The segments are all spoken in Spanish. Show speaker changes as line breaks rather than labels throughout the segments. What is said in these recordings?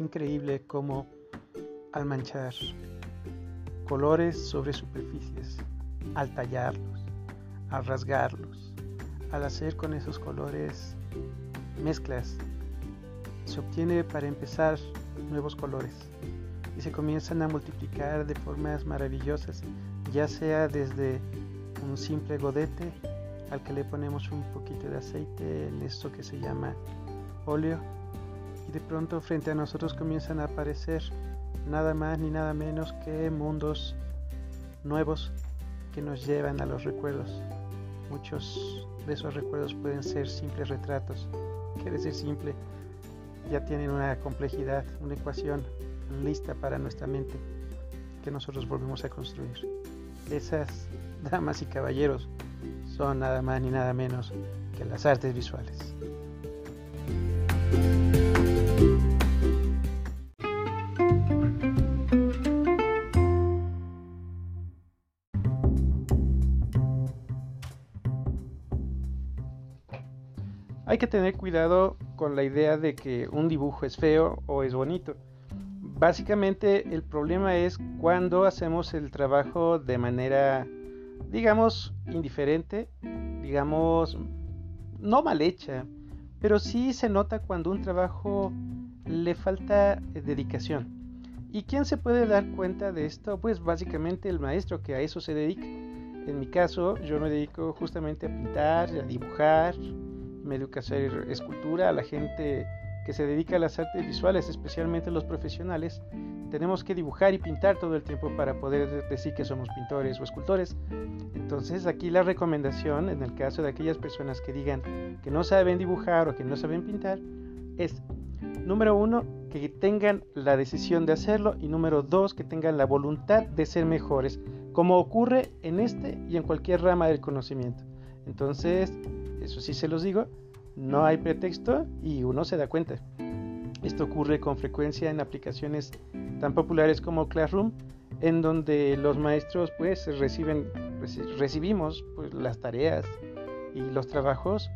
Increíble cómo al manchar colores sobre superficies, al tallarlos, al rasgarlos, al hacer con esos colores mezclas, se obtiene para empezar nuevos colores y se comienzan a multiplicar de formas maravillosas, ya sea desde un simple godete al que le ponemos un poquito de aceite en esto que se llama óleo de pronto frente a nosotros comienzan a aparecer nada más ni nada menos que mundos nuevos que nos llevan a los recuerdos. Muchos de esos recuerdos pueden ser simples retratos. Quiere decir simple, ya tienen una complejidad, una ecuación lista para nuestra mente que nosotros volvemos a construir. Esas damas y caballeros son nada más ni nada menos que las artes visuales. Hay que tener cuidado con la idea de que un dibujo es feo o es bonito. Básicamente el problema es cuando hacemos el trabajo de manera, digamos, indiferente, digamos, no mal hecha, pero sí se nota cuando un trabajo le falta dedicación. ¿Y quién se puede dar cuenta de esto? Pues básicamente el maestro que a eso se dedica. En mi caso, yo me dedico justamente a pintar, a dibujar, me educa a hacer escultura, a la gente que se dedica a las artes visuales, especialmente los profesionales, tenemos que dibujar y pintar todo el tiempo para poder decir que somos pintores o escultores. Entonces aquí la recomendación, en el caso de aquellas personas que digan que no saben dibujar o que no saben pintar, es, número uno, que tengan la decisión de hacerlo y número dos, que tengan la voluntad de ser mejores, como ocurre en este y en cualquier rama del conocimiento. Entonces, eso sí se los digo, no hay pretexto y uno se da cuenta. Esto ocurre con frecuencia en aplicaciones tan populares como Classroom, en donde los maestros pues reciben, recibimos pues, las tareas y los trabajos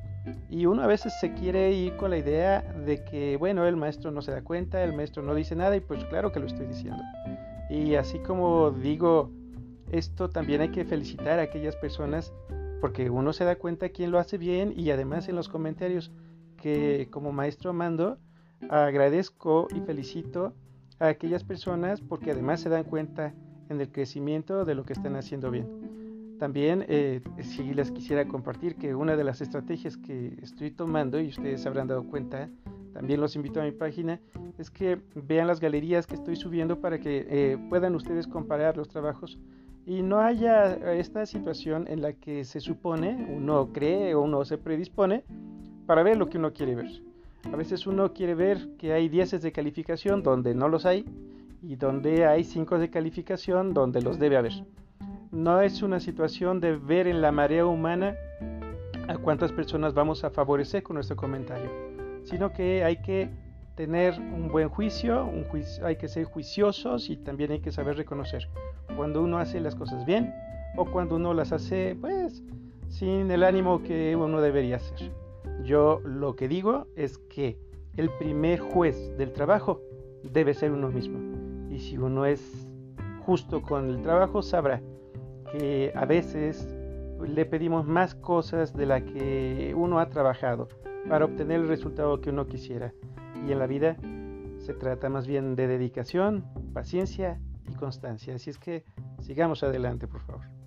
y uno a veces se quiere ir con la idea de que bueno, el maestro no se da cuenta, el maestro no dice nada y pues claro que lo estoy diciendo. Y así como digo esto, también hay que felicitar a aquellas personas porque uno se da cuenta quién lo hace bien y además en los comentarios que como maestro mando agradezco y felicito a aquellas personas porque además se dan cuenta en el crecimiento de lo que están haciendo bien. También eh, si les quisiera compartir que una de las estrategias que estoy tomando y ustedes habrán dado cuenta, también los invito a mi página, es que vean las galerías que estoy subiendo para que eh, puedan ustedes comparar los trabajos y no haya esta situación en la que se supone, uno cree o uno se predispone para ver lo que uno quiere ver. A veces uno quiere ver que hay 10 de calificación donde no los hay y donde hay 5 de calificación donde los debe haber. No es una situación de ver en la marea humana a cuántas personas vamos a favorecer con nuestro comentario, sino que hay que tener un buen juicio, juicio, hay que ser juiciosos y también hay que saber reconocer cuando uno hace las cosas bien o cuando uno las hace pues sin el ánimo que uno debería hacer. Yo lo que digo es que el primer juez del trabajo debe ser uno mismo. Y si uno es justo con el trabajo, sabrá que a veces le pedimos más cosas de la que uno ha trabajado para obtener el resultado que uno quisiera. Y en la vida se trata más bien de dedicación, paciencia y constancia. Así es que sigamos adelante, por favor.